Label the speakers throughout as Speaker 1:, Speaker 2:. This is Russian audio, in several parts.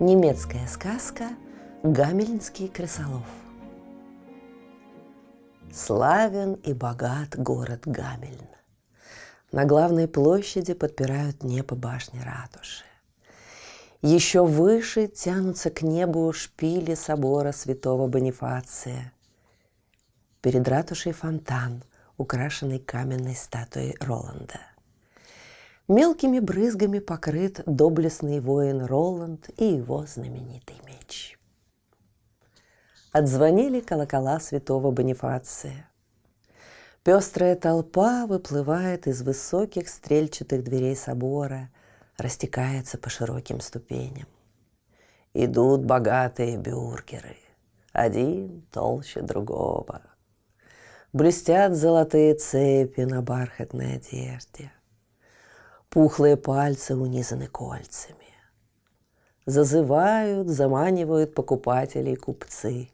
Speaker 1: Немецкая сказка «Гамельнский крысолов». Славен и богат город Гамельн. На главной площади подпирают небо башни ратуши. Еще выше тянутся к небу шпили собора святого Бонифация. Перед ратушей фонтан, украшенный каменной статуей Роланда – Мелкими брызгами покрыт доблестный воин Роланд и его знаменитый меч. Отзвонили колокола святого Бонифация. Пестрая толпа выплывает из высоких стрельчатых дверей собора, растекается по широким ступеням. Идут богатые бюргеры, один толще другого. Блестят золотые цепи на бархатной одежде – Пухлые пальцы унизаны кольцами. Зазывают, заманивают покупателей купцы.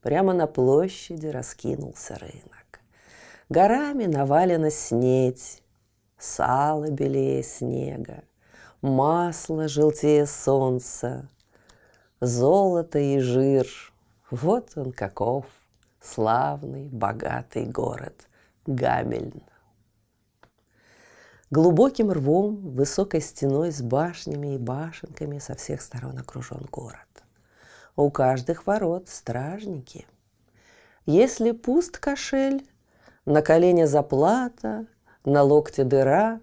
Speaker 1: Прямо на площади раскинулся рынок. Горами навалена снеть, сало белее снега, масло желтее солнца, золото и жир. Вот он каков, славный, богатый город Гамельн. Глубоким рвом, высокой стеной с башнями и башенками со всех сторон окружен город. У каждых ворот стражники. Если пуст кошель, на колене заплата, на локте дыра,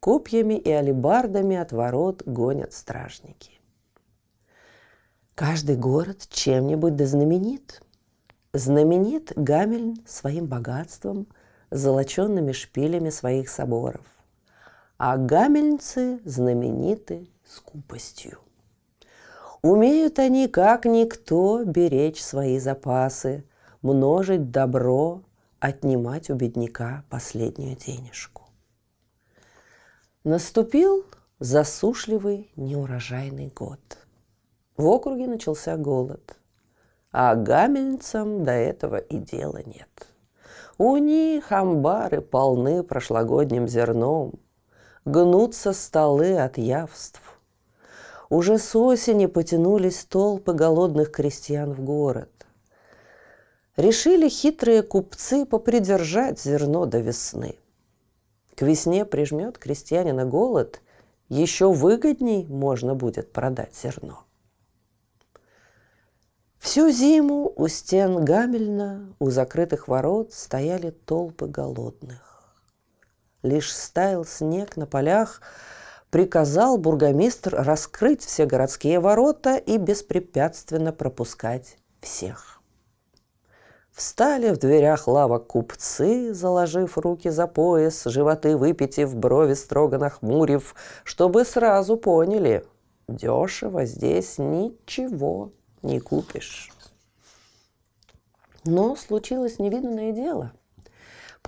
Speaker 1: копьями и алебардами от ворот гонят стражники. Каждый город чем-нибудь да знаменит. Знаменит Гамельн своим богатством, золоченными шпилями своих соборов – а гамельнцы знамениты скупостью. Умеют они, как никто, беречь свои запасы, множить добро, отнимать у бедняка последнюю денежку. Наступил засушливый неурожайный год. В округе начался голод, а гамельцам до этого и дела нет. У них амбары полны прошлогодним зерном – гнутся столы от явств. Уже с осени потянулись толпы голодных крестьян в город. Решили хитрые купцы попридержать зерно до весны. К весне прижмет крестьянина голод, еще выгодней можно будет продать зерно. Всю зиму у стен Гамельна, у закрытых ворот стояли толпы голодных. Лишь стаял снег на полях, приказал бургомистр раскрыть все городские ворота и беспрепятственно пропускать всех. Встали в дверях лавок купцы, заложив руки за пояс, животы выпитив, брови строго нахмурив, чтобы сразу поняли, дешево здесь ничего не купишь. Но случилось невиданное дело.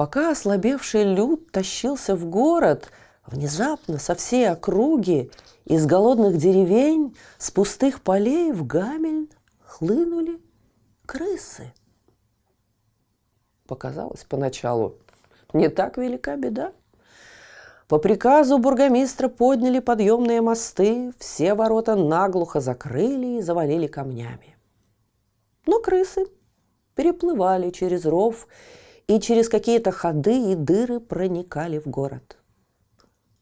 Speaker 1: Пока ослабевший люд тащился в город, внезапно со всей округи, из голодных деревень, с пустых полей в Гамельн хлынули крысы. Показалось поначалу, не так велика беда. По приказу бургомистра подняли подъемные мосты, все ворота наглухо закрыли и завалили камнями. Но крысы переплывали через ров и через какие-то ходы и дыры проникали в город.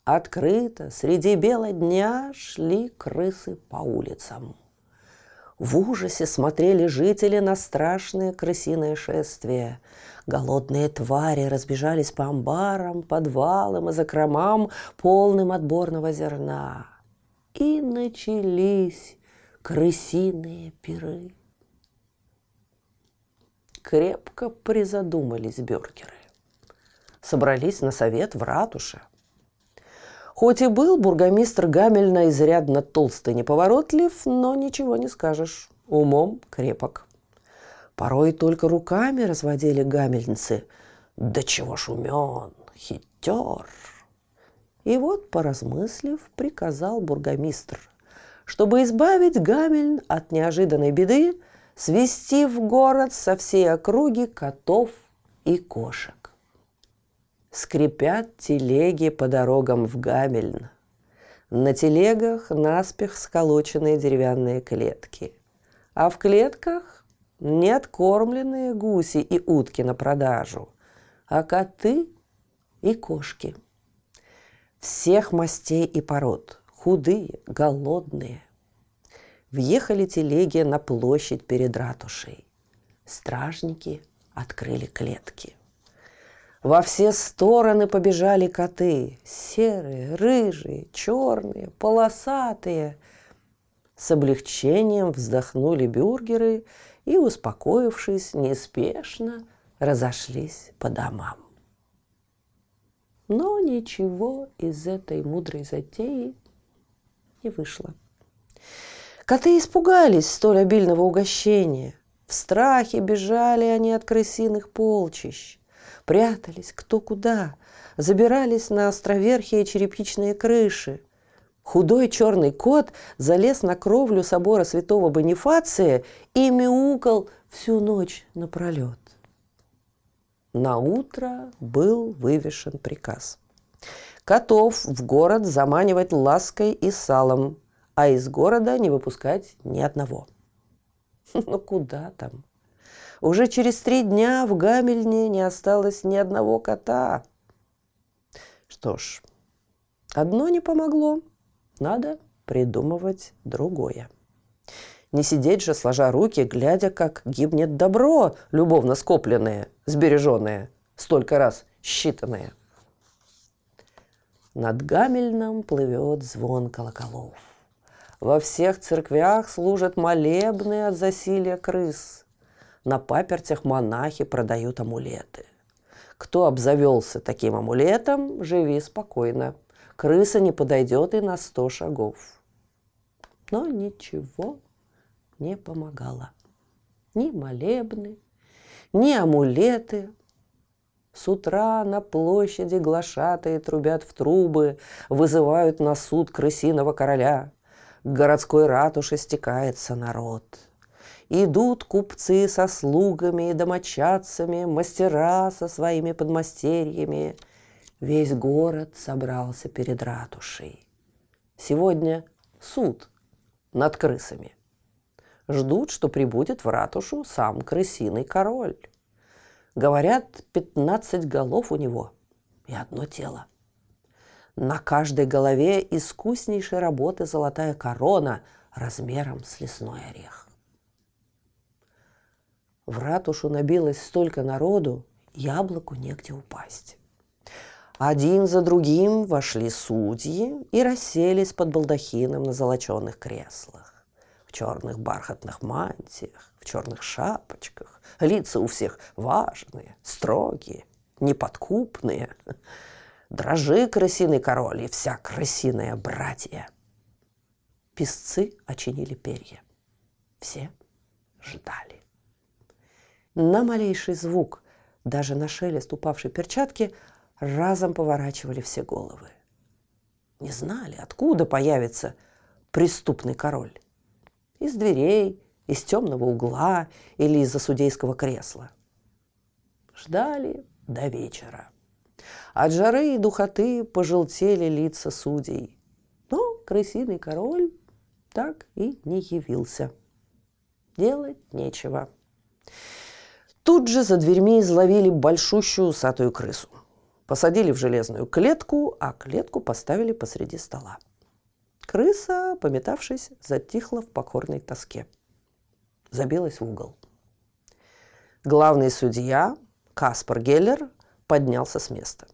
Speaker 1: Открыто среди бела дня шли крысы по улицам. В ужасе смотрели жители на страшное крысиное шествие. Голодные твари разбежались по амбарам, подвалам и закромам, полным отборного зерна. И начались крысиные пиры крепко призадумались бюргеры. Собрались на совет в ратуше. Хоть и был бургомистр Гамельна изрядно толстый неповоротлив, но ничего не скажешь, умом крепок. Порой только руками разводили гамельнцы. Да чего ж умен, хитер. И вот, поразмыслив, приказал бургомистр, чтобы избавить Гамельн от неожиданной беды, свести в город со всей округи котов и кошек. Скрипят телеги по дорогам в Гамельн. На телегах наспех сколоченные деревянные клетки, а в клетках не откормленные гуси и утки на продажу, а коты и кошки. Всех мастей и пород, худые, голодные. Въехали телеги на площадь перед ратушей. Стражники открыли клетки. Во все стороны побежали коты. Серые, рыжие, черные, полосатые. С облегчением вздохнули бюргеры и, успокоившись, неспешно разошлись по домам. Но ничего из этой мудрой затеи не вышло. Коты испугались столь обильного угощения. В страхе бежали они от крысиных полчищ. Прятались кто куда, забирались на островерхие черепичные крыши. Худой черный кот залез на кровлю собора святого Бонифация и мяукал всю ночь напролет. На утро был вывешен приказ. Котов в город заманивать лаской и салом, а из города не выпускать ни одного. Ну куда там? Уже через три дня в Гамельне не осталось ни одного кота. Что ж, одно не помогло. Надо придумывать другое. Не сидеть же, сложа руки, глядя, как гибнет добро, любовно скопленное, сбереженное, столько раз считанное. Над Гамельном плывет звон колоколов. Во всех церквях служат молебны от засилия крыс. На папертях монахи продают амулеты. Кто обзавелся таким амулетом, живи спокойно. Крыса не подойдет и на сто шагов. Но ничего не помогало. Ни молебны, ни амулеты. С утра на площади глашатые трубят в трубы, вызывают на суд крысиного короля. К городской ратуше стекается народ. Идут купцы со слугами и домочадцами, мастера со своими подмастерьями. Весь город собрался перед ратушей. Сегодня суд над крысами. Ждут, что прибудет в ратушу сам крысиный король. Говорят, пятнадцать голов у него и одно тело – на каждой голове искуснейшей работы золотая корона размером с лесной орех. В ратушу набилось столько народу, яблоку негде упасть. Один за другим вошли судьи и расселись под балдахином на золоченных креслах, в черных бархатных мантиях, в черных шапочках. Лица у всех важные, строгие, неподкупные. Дрожи, крысиный король, и вся крысиная братья. Песцы очинили перья. Все ждали. На малейший звук, даже на шелест упавшей перчатки, разом поворачивали все головы. Не знали, откуда появится преступный король. Из дверей, из темного угла или из-за судейского кресла. Ждали до вечера. От жары и духоты пожелтели лица судей. Но крысиный король так и не явился. Делать нечего. Тут же за дверьми изловили большущую усатую крысу. Посадили в железную клетку, а клетку поставили посреди стола. Крыса, пометавшись, затихла в покорной тоске. Забилась в угол. Главный судья Каспар Геллер поднялся с места.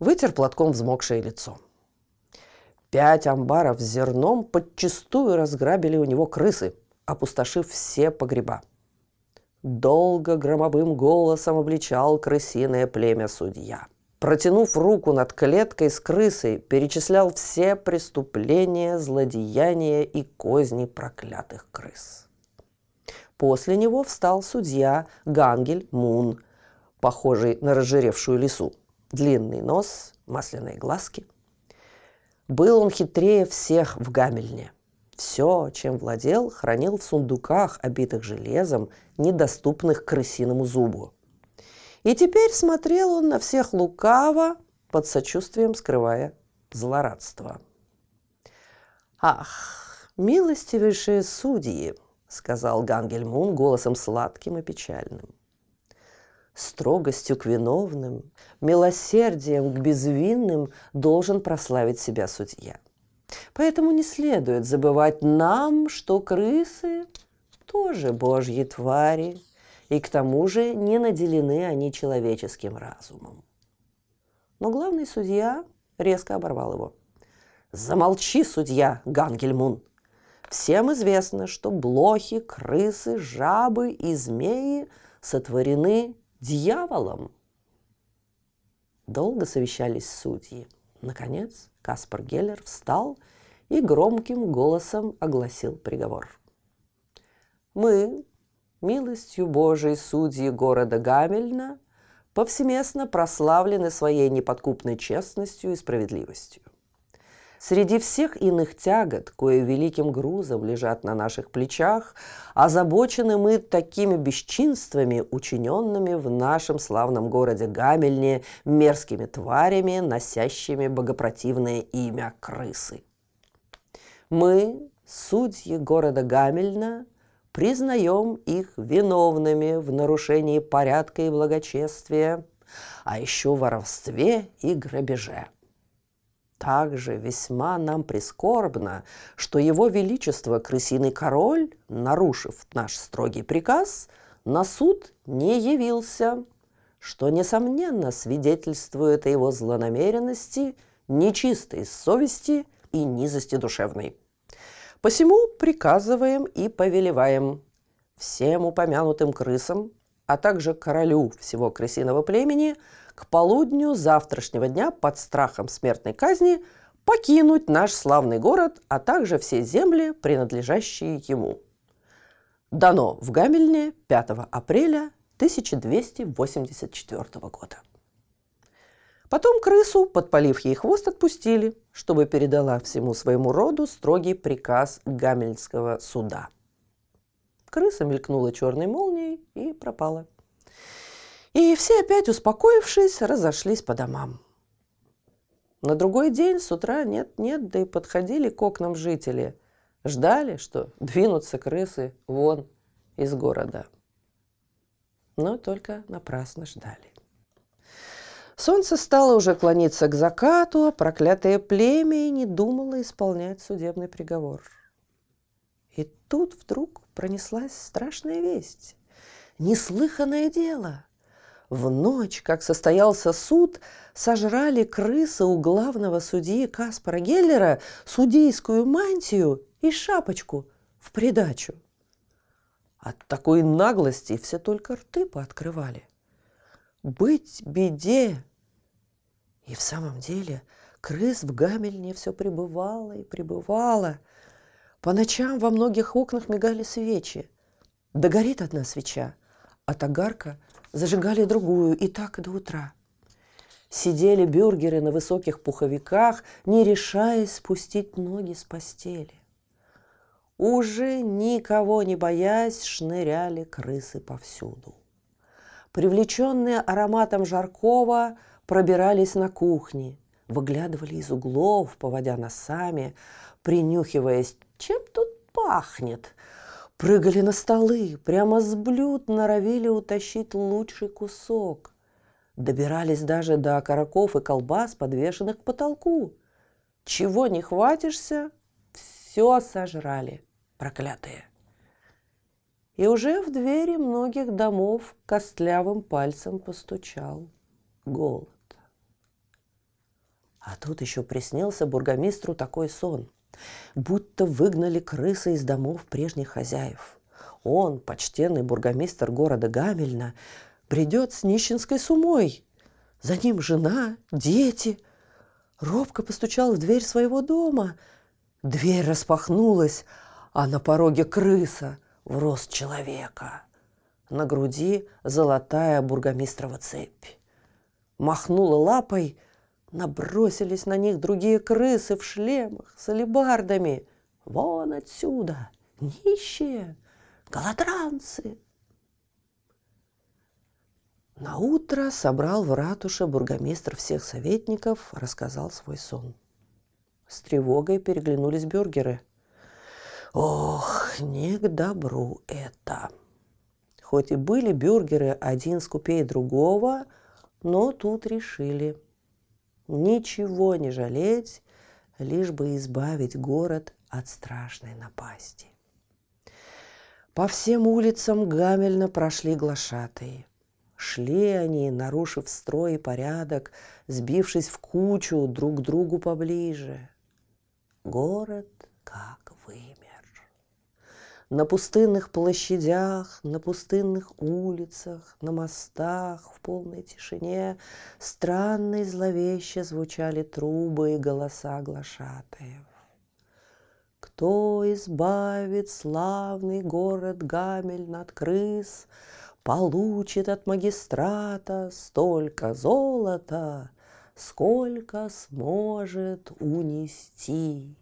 Speaker 1: Вытер платком взмокшее лицо. Пять амбаров с зерном подчистую разграбили у него крысы, опустошив все погреба. Долго громовым голосом обличал крысиное племя судья. протянув руку над клеткой с крысой, перечислял все преступления, злодеяния и козни проклятых крыс. После него встал судья Гангель Мун, похожий на разжиревшую лису. Длинный нос, масляные глазки. Был он хитрее всех в Гамельне. Все, чем владел, хранил в сундуках, обитых железом, недоступных крысиному зубу. И теперь смотрел он на всех лукаво, под сочувствием скрывая злорадство. «Ах, милостивейшие судьи!» — сказал Гангельмун голосом сладким и печальным. Строгостью к виновным, милосердием к безвинным должен прославить себя судья. Поэтому не следует забывать нам, что крысы тоже божьи твари, и к тому же не наделены они человеческим разумом. Но главный судья резко оборвал его. «Замолчи, судья Гангельмун! Всем известно, что блохи, крысы, жабы и змеи сотворены дьяволом». Долго совещались судьи. Наконец Каспар Геллер встал и громким голосом огласил приговор. «Мы, милостью Божией судьи города Гамельна повсеместно прославлены своей неподкупной честностью и справедливостью. Среди всех иных тягот, кое великим грузом лежат на наших плечах, озабочены мы такими бесчинствами, учиненными в нашем славном городе Гамельне мерзкими тварями, носящими богопротивное имя крысы. Мы, судьи города Гамельна, признаем их виновными в нарушении порядка и благочестия, а еще воровстве и грабеже. Также весьма нам прискорбно, что его величество крысиный король, нарушив наш строгий приказ, на суд не явился, что, несомненно, свидетельствует о его злонамеренности, нечистой совести и низости душевной. Посему приказываем и повелеваем всем упомянутым крысам, а также королю всего крысиного племени к полудню завтрашнего дня под страхом смертной казни покинуть наш славный город, а также все земли, принадлежащие ему. Дано в Гамельне 5 апреля 1284 года. Потом крысу, подпалив ей хвост, отпустили, чтобы передала всему своему роду строгий приказ Гамельнского суда. Крыса мелькнула черной молнией и пропала. И все опять, успокоившись, разошлись по домам. На другой день с утра нет-нет, да и подходили к окнам жители. Ждали, что двинутся крысы вон из города. Но только напрасно ждали. Солнце стало уже клониться к закату, а проклятое племя не думало исполнять судебный приговор. И тут вдруг пронеслась страшная весть. Неслыханное дело. В ночь, как состоялся суд, сожрали крысы у главного судьи Каспара Геллера судейскую мантию и шапочку в придачу. От такой наглости все только рты пооткрывали – быть беде. И в самом деле крыс в Гамельне все пребывало и пребывало. По ночам во многих окнах мигали свечи. Догорит одна свеча, от огарка зажигали другую, и так до утра. Сидели бюргеры на высоких пуховиках, не решаясь спустить ноги с постели. Уже никого не боясь, шныряли крысы повсюду привлеченные ароматом жаркого, пробирались на кухне, выглядывали из углов, поводя носами, принюхиваясь, чем тут пахнет. Прыгали на столы, прямо с блюд норовили утащить лучший кусок. Добирались даже до окороков и колбас, подвешенных к потолку. Чего не хватишься, все сожрали, проклятые и уже в двери многих домов костлявым пальцем постучал голод. А тут еще приснился бургомистру такой сон, будто выгнали крысы из домов прежних хозяев. Он, почтенный бургомистр города Гамельна, бредет с нищенской сумой. За ним жена, дети. Робко постучал в дверь своего дома. Дверь распахнулась, а на пороге крыса в рост человека. На груди золотая бургомистрова цепь. Махнула лапой, набросились на них другие крысы в шлемах с алебардами. Вон отсюда, нищие, голодранцы. На утро собрал в ратуше бургомистр всех советников, рассказал свой сон. С тревогой переглянулись бюргеры. Ох, не к добру это. Хоть и были бюргеры один скупее другого, но тут решили ничего не жалеть, лишь бы избавить город от страшной напасти. По всем улицам гамельно прошли глашатые. Шли они, нарушив строй и порядок, сбившись в кучу друг к другу поближе. Город как вымер. На пустынных площадях, на пустынных улицах, на мостах в полной тишине странно и зловеще звучали трубы и голоса глашатаев. Кто избавит славный город Гамель над крыс, Получит от магистрата столько золота, Сколько сможет унести.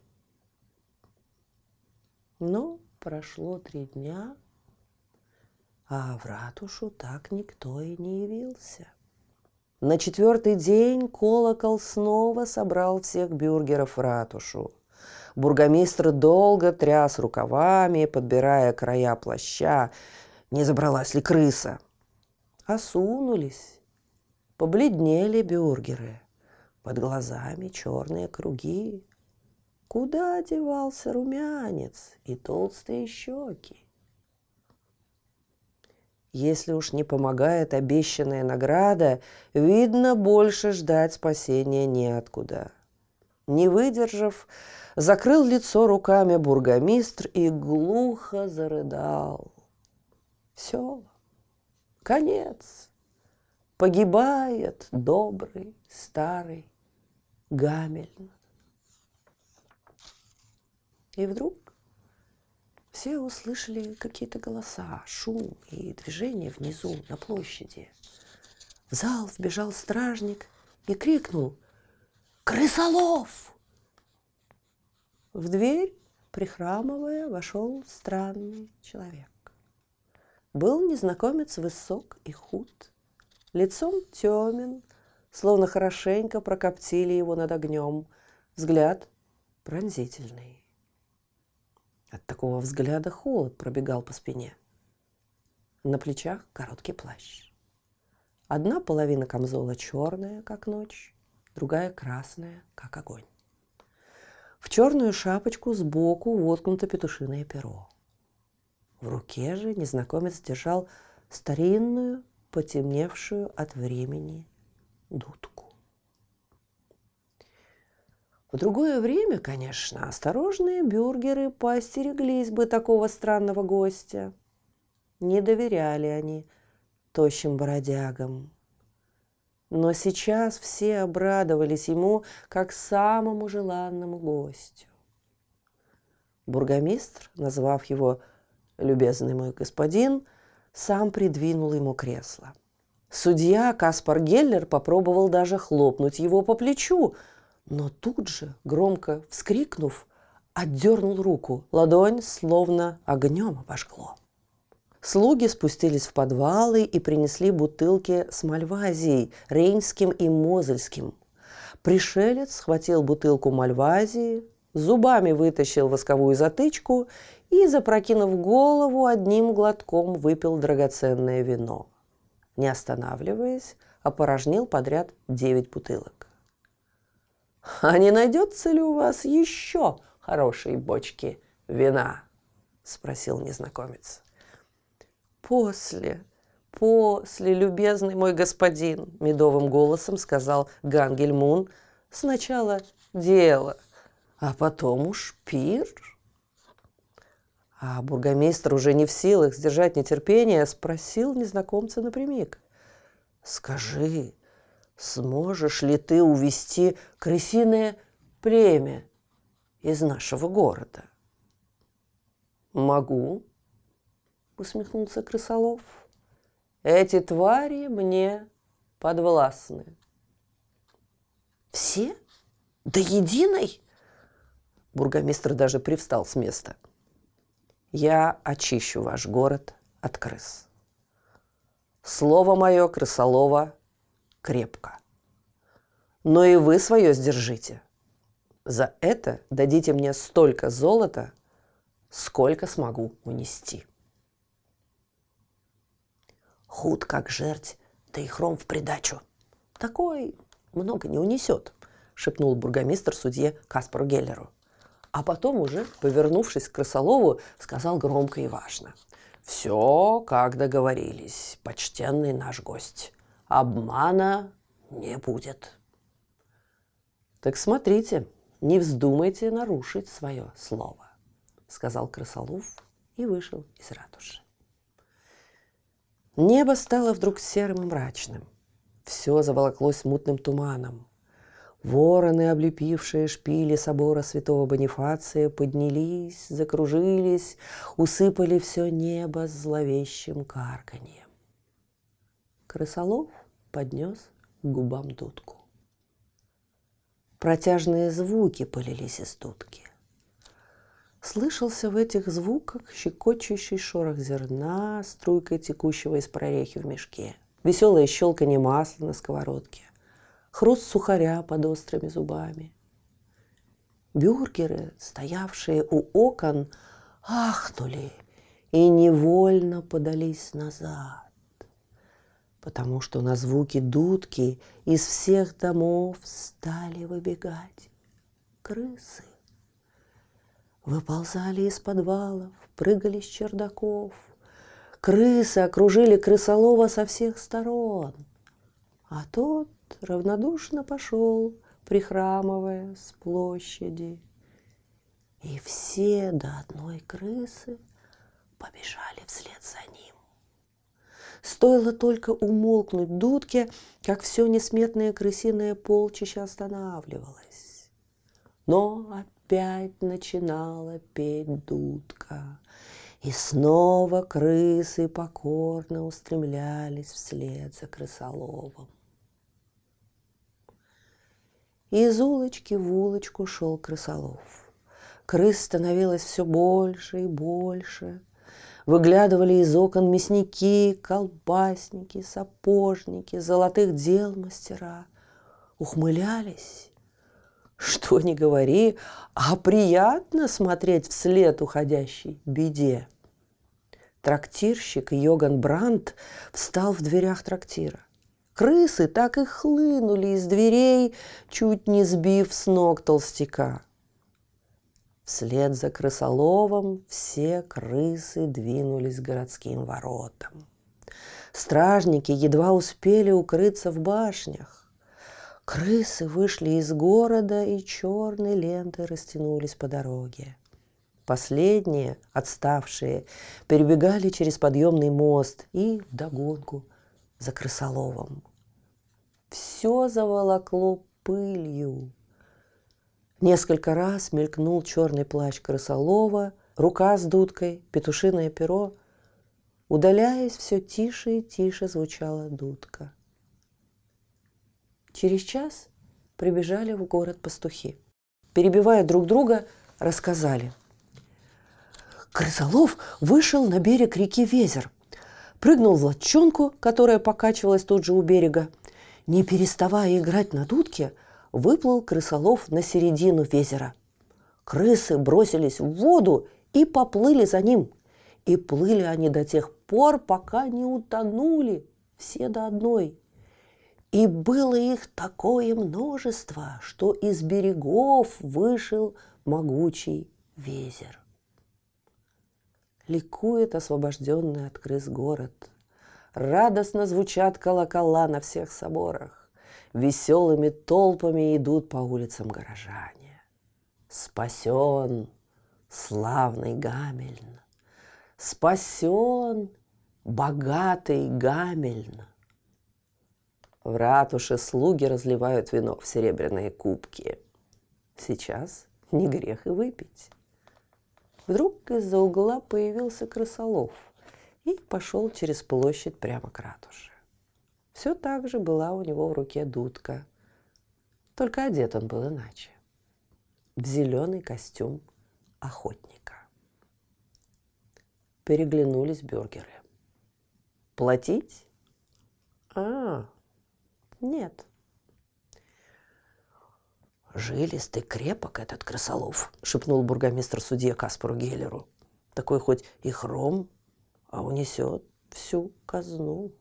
Speaker 1: Но прошло три дня, а в ратушу так никто и не явился. На четвертый день колокол снова собрал всех бюргеров в ратушу. Бургомистр долго тряс рукавами, подбирая края плаща, не забралась ли крыса. Осунулись, побледнели бюргеры, под глазами черные круги. Куда девался румянец и толстые щеки? Если уж не помогает обещанная награда, видно, больше ждать спасения неоткуда. Не выдержав, закрыл лицо руками бургомистр и глухо зарыдал. Все, конец. Погибает добрый старый Гамельн. И вдруг все услышали какие-то голоса, шум и движение внизу, на площади. В зал вбежал стражник и крикнул «Крысолов!». В дверь, прихрамывая, вошел странный человек. Был незнакомец высок и худ, лицом темен, словно хорошенько прокоптили его над огнем, взгляд пронзительный. От такого взгляда холод пробегал по спине. На плечах короткий плащ. Одна половина камзола черная, как ночь, другая красная, как огонь. В черную шапочку сбоку воткнуто петушиное перо. В руке же незнакомец держал старинную, потемневшую от времени дудку. В другое время, конечно, осторожные бюргеры поостереглись бы такого странного гостя. Не доверяли они тощим бродягам. Но сейчас все обрадовались ему как самому желанному гостю. Бургомистр, назвав его «любезный мой господин», сам придвинул ему кресло. Судья Каспар Геллер попробовал даже хлопнуть его по плечу – но тут же, громко вскрикнув, отдернул руку. Ладонь словно огнем обожгло. Слуги спустились в подвалы и принесли бутылки с мальвазией, рейнским и мозельским. Пришелец схватил бутылку мальвазии, зубами вытащил восковую затычку и, запрокинув голову, одним глотком выпил драгоценное вино. Не останавливаясь, опорожнил подряд девять бутылок. А не найдется ли у вас еще хорошие бочки вина? Спросил незнакомец. После, после, любезный мой господин, медовым голосом сказал Гангельмун. Сначала дело, а потом уж пир. А бургомистр, уже не в силах сдержать нетерпение, спросил незнакомца напрямик. «Скажи, сможешь ли ты увести крысиное племя из нашего города? Могу, усмехнулся крысолов. Эти твари мне подвластны. Все? До единой? Бургомистр даже привстал с места. Я очищу ваш город от крыс. Слово мое, крысолова, крепко. Но и вы свое сдержите. За это дадите мне столько золота, сколько смогу унести. Худ как жерть, да и хром в придачу. Такой много не унесет, шепнул бургомистр судье Каспару Геллеру. А потом уже, повернувшись к крысолову, сказал громко и важно. «Все, как договорились, почтенный наш гость. Обмана не будет». «Так смотрите, не вздумайте нарушить свое слово», сказал крысолов и вышел из ратуши. Небо стало вдруг серым и мрачным. Все заволоклось мутным туманом. Вороны, облепившие шпили собора святого Бонифация, поднялись, закружились, усыпали все небо зловещим карканьем. Крысолов поднес к губам дудку. Протяжные звуки полились из дудки. Слышался в этих звуках щекочущий шорох зерна, струйкой текущего из прорехи в мешке, веселое щелканье масла на сковородке, хруст сухаря под острыми зубами. Бюргеры, стоявшие у окон, ахнули и невольно подались назад, потому что на звуки дудки из всех домов стали выбегать крысы. Выползали из подвалов, прыгали с чердаков. Крысы окружили крысолова со всех сторон. А тот равнодушно пошел, прихрамывая с площади. И все до одной крысы побежали вслед за ним. Стоило только умолкнуть дудке, как все несметное крысиное полчище останавливалось. Но опять начинала петь дудка. И снова крысы покорно устремлялись вслед за крысоловом. Из улочки в улочку шел крысолов. Крыс становилось все больше и больше. Выглядывали из окон мясники, колбасники, сапожники, золотых дел мастера. Ухмылялись. Что ни говори, а приятно смотреть вслед уходящей беде. Трактирщик Йоган Брандт встал в дверях трактира. Крысы так и хлынули из дверей, чуть не сбив с ног толстяка. Вслед за крысоловом все крысы двинулись к городским воротам. Стражники едва успели укрыться в башнях. Крысы вышли из города и черной лентой растянулись по дороге. Последние, отставшие, перебегали через подъемный мост и вдогонку за крысоловом. Все заволокло пылью. Несколько раз мелькнул черный плащ крысолова, рука с дудкой, петушиное перо. Удаляясь, все тише и тише звучала дудка. Через час прибежали в город пастухи. Перебивая друг друга, рассказали. Крысолов вышел на берег реки Везер – прыгнул в лодчонку, которая покачивалась тут же у берега. Не переставая играть на дудке, выплыл крысолов на середину везера. Крысы бросились в воду и поплыли за ним. И плыли они до тех пор, пока не утонули, все до одной. И было их такое множество, что из берегов вышел могучий везер ликует освобожденный от крыс город. Радостно звучат колокола на всех соборах. Веселыми толпами идут по улицам горожане. Спасен славный Гамельн, Спасен богатый Гамельн. В ратуше слуги разливают вино в серебряные кубки. Сейчас не грех и выпить. Вдруг из-за угла появился крысолов и пошел через площадь прямо к ратуше. Все так же была у него в руке дудка, только одет он был иначе. В зеленый костюм охотника. Переглянулись бюргеры. Платить? А, нет. «Жилистый крепок этот крысолов», — шепнул бургомистр судье Каспару Геллеру. «Такой хоть и хром, а унесет всю казну».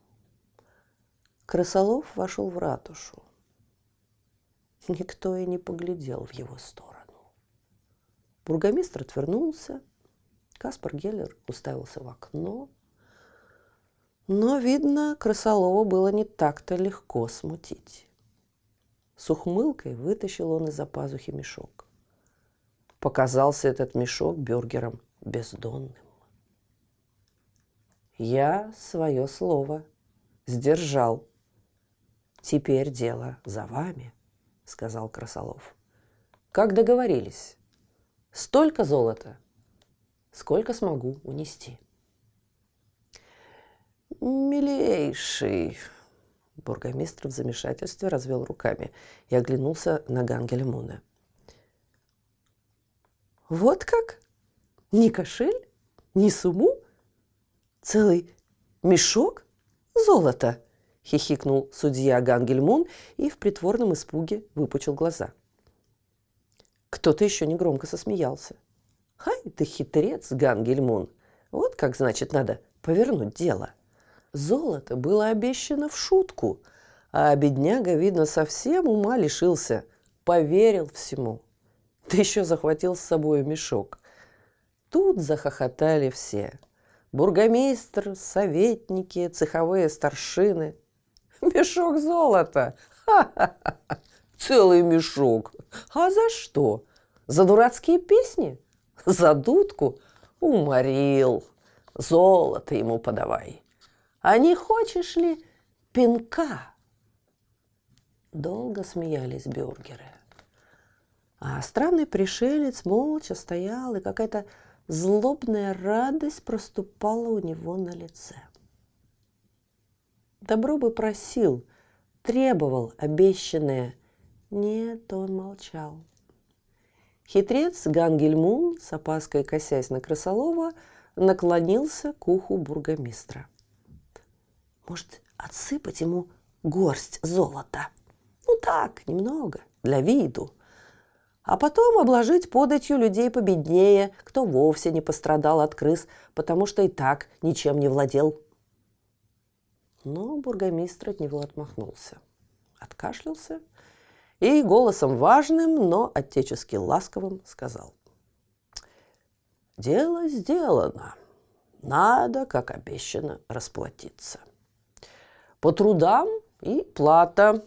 Speaker 1: Крысолов вошел в ратушу. Никто и не поглядел в его сторону. Бургомистр отвернулся. Каспар Геллер уставился в окно. Но, видно, Крысолова было не так-то легко смутить. С ухмылкой вытащил он из-за пазухи мешок. Показался этот мешок бюргером бездонным. Я свое слово сдержал. Теперь дело за вами, сказал Красолов. Как договорились? Столько золота, сколько смогу унести. «Милейший!» Бургомистр в замешательстве развел руками и оглянулся на Гангеля Муна. «Вот как? Ни кошель, ни сумму? Целый мешок золота?» – хихикнул судья Гангельмун и в притворном испуге выпучил глаза. Кто-то еще негромко засмеялся. «Хай ты хитрец, Гангельмун! Вот как, значит, надо повернуть дело!» Золото было обещано в шутку, а бедняга, видно, совсем ума лишился, поверил всему. Да еще захватил с собой мешок. Тут захохотали все. Бургомистр, советники, цеховые старшины. Мешок золота! Целый мешок! А за что? За дурацкие песни? За дудку? Уморил. Золото ему подавай. А не хочешь ли пинка? Долго смеялись бюргеры. А странный пришелец молча стоял, и какая-то злобная радость проступала у него на лице. Добро бы просил, требовал обещанное. Нет, он молчал. Хитрец Гангельмун, с опаской косясь на Красолова, наклонился к уху бургомистра. Может, отсыпать ему горсть золота? Ну так, немного, для виду. А потом обложить податью людей победнее, кто вовсе не пострадал от крыс, потому что и так ничем не владел. Но бургомистр от него отмахнулся, откашлялся и голосом важным, но отечески ласковым сказал. «Дело сделано. Надо, как обещано, расплатиться по трудам и плата,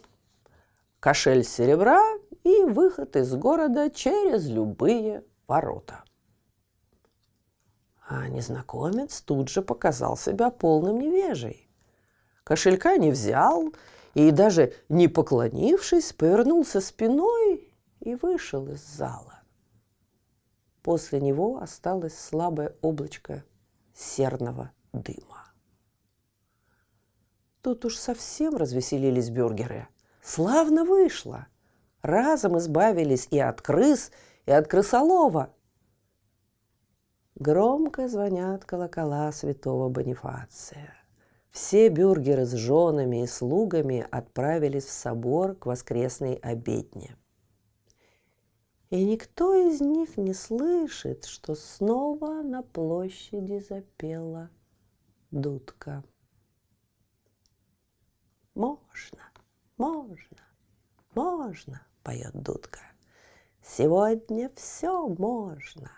Speaker 1: кошель серебра и выход из города через любые ворота. А незнакомец тут же показал себя полным невежей. Кошелька не взял и даже не поклонившись, повернулся спиной и вышел из зала. После него осталось слабое облачко серного дыма. Тут уж совсем развеселились бюргеры. Славно вышло. Разом избавились и от крыс, и от крысолова. Громко звонят колокола святого Бонифация. Все бюргеры с женами и слугами отправились в собор к воскресной обедне. И никто из них не слышит, что снова на площади запела дудка. Можно, можно, можно, поет дудка. Сегодня все можно.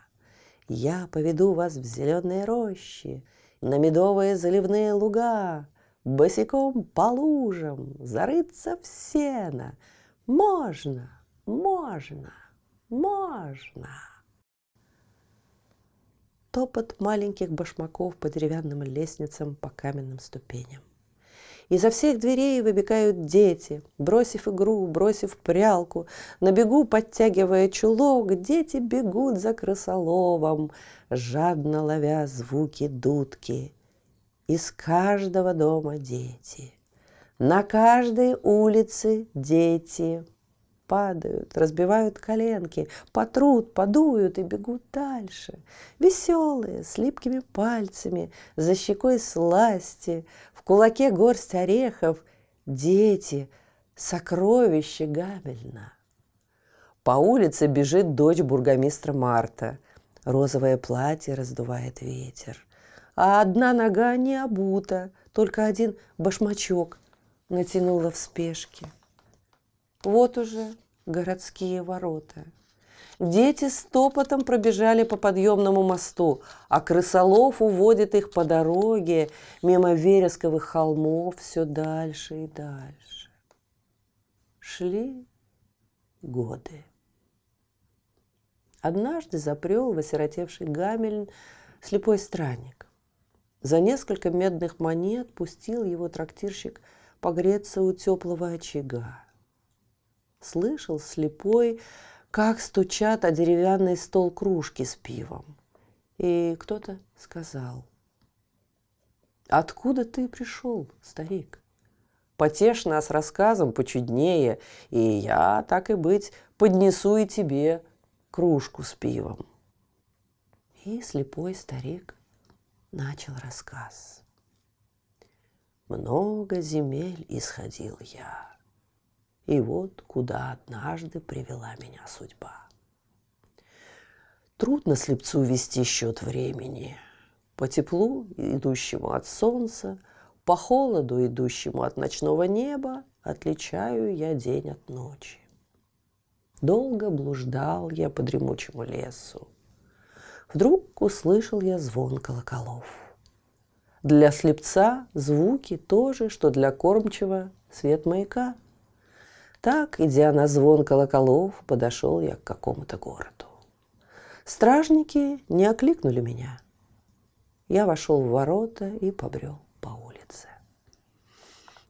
Speaker 1: Я поведу вас в зеленые рощи, на медовые заливные луга, босиком по лужам, зарыться в сено. Можно, можно, можно. Топот маленьких башмаков по деревянным лестницам, по каменным ступеням Изо всех дверей выбегают дети, бросив игру, бросив прялку. На бегу, подтягивая чулок, дети бегут за крысоловом, жадно ловя звуки дудки. Из каждого дома дети, на каждой улице дети падают, разбивают коленки, потрут, подуют и бегут дальше. Веселые, с липкими пальцами, за щекой сласти, в кулаке горсть орехов, дети, сокровище Гамельна. По улице бежит дочь бургомистра Марта. Розовое платье раздувает ветер. А одна нога не обута, только один башмачок натянула в спешке. Вот уже городские ворота. Дети стопотом пробежали по подъемному мосту, а крысолов уводит их по дороге мимо вересковых холмов все дальше и дальше. Шли годы. Однажды запрел в осиротевший Гамельн слепой странник. За несколько медных монет пустил его трактирщик погреться у теплого очага слышал слепой, как стучат о деревянный стол кружки с пивом. И кто-то сказал, «Откуда ты пришел, старик? Потешь нас рассказом почуднее, и я, так и быть, поднесу и тебе кружку с пивом». И слепой старик начал рассказ. Много земель исходил я, и вот куда однажды привела меня судьба. Трудно слепцу вести счет времени. По теплу, идущему от солнца, по холоду, идущему от ночного неба, отличаю я день от ночи. Долго блуждал я по дремучему лесу. Вдруг услышал я звон колоколов. Для слепца звуки то же, что для кормчего свет маяка – так, идя на звон колоколов, подошел я к какому-то городу. Стражники не окликнули меня. Я вошел в ворота и побрел по улице.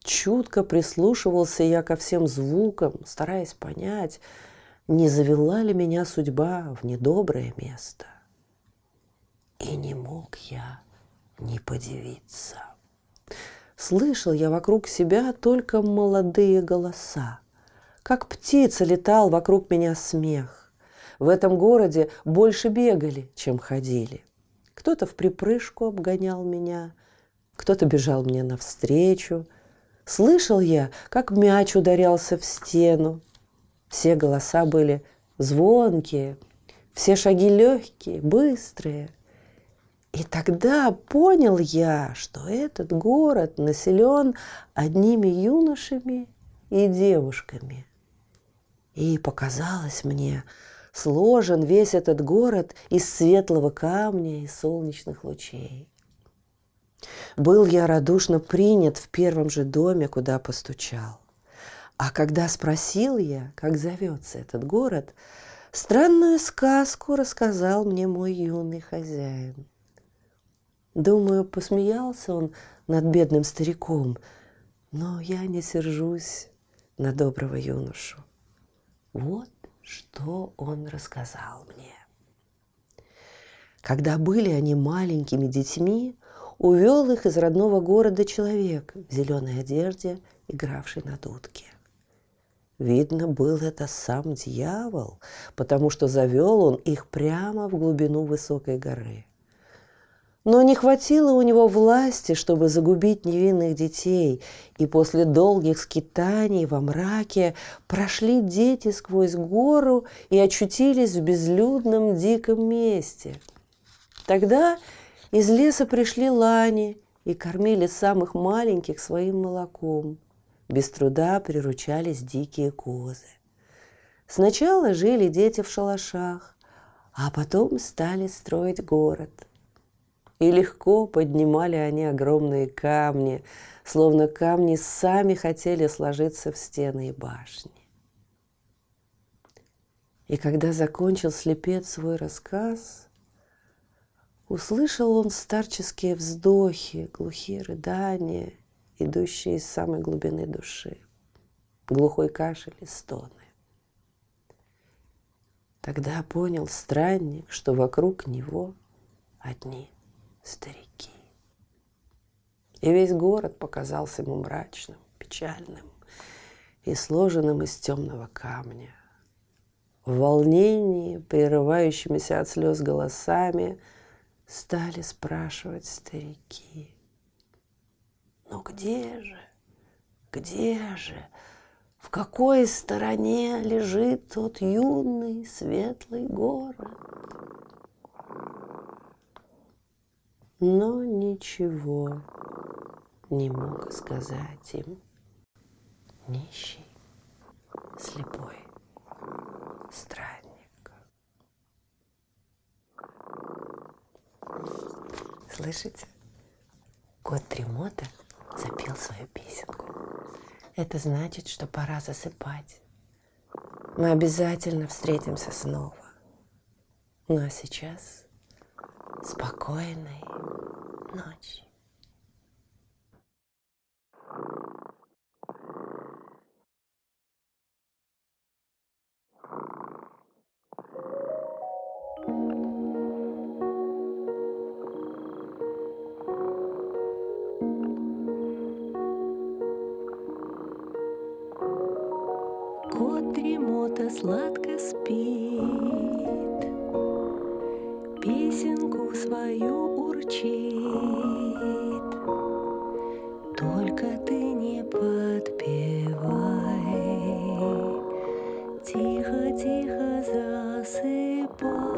Speaker 1: Чутко прислушивался я ко всем звукам, стараясь понять, не завела ли меня судьба в недоброе место. И не мог я не подивиться. Слышал я вокруг себя только молодые голоса. Как птица летал вокруг меня смех. В этом городе больше бегали, чем ходили. Кто-то в припрыжку обгонял меня, кто-то бежал мне навстречу. Слышал я, как мяч ударялся в стену. Все голоса были звонкие, все шаги легкие, быстрые. И тогда понял я, что этот город населен одними юношами и девушками. И показалось мне, сложен весь этот город из светлого камня и солнечных лучей. Был я радушно принят в первом же доме, куда постучал. А когда спросил я, как зовется этот город, странную сказку рассказал мне мой юный хозяин. Думаю, посмеялся он над бедным стариком, но я не сержусь на доброго юношу. Вот что он рассказал мне. Когда были они маленькими детьми, увел их из родного города человек в зеленой одежде, игравший на дудке. Видно, был это сам дьявол, потому что завел он их прямо в глубину высокой горы. Но не хватило у него власти, чтобы загубить невинных детей, и после долгих скитаний во мраке прошли дети сквозь гору и очутились в безлюдном диком месте. Тогда из леса пришли лани и кормили самых маленьких своим молоком. Без труда приручались дикие козы. Сначала жили дети в шалашах, а потом стали строить город – и легко поднимали они огромные камни, словно камни сами хотели сложиться в стены и башни. И когда закончил слепец свой рассказ, услышал он старческие вздохи, глухие рыдания идущие из самой глубины души, глухой кашель и стоны. Тогда понял странник, что вокруг него одни старики. И весь город показался ему мрачным, печальным и сложенным из темного камня. В волнении, прерывающимися от слез голосами, стали спрашивать старики. Ну где же, где же, в какой стороне лежит тот юный светлый город? Но ничего не мог сказать им нищий, слепой странник. Слышите? Кот Тремота запел свою песенку. Это значит, что пора засыпать. Мы обязательно встретимся снова. Ну а сейчас спокойной ночи.
Speaker 2: Тихо-тихо засыпай, Чтобы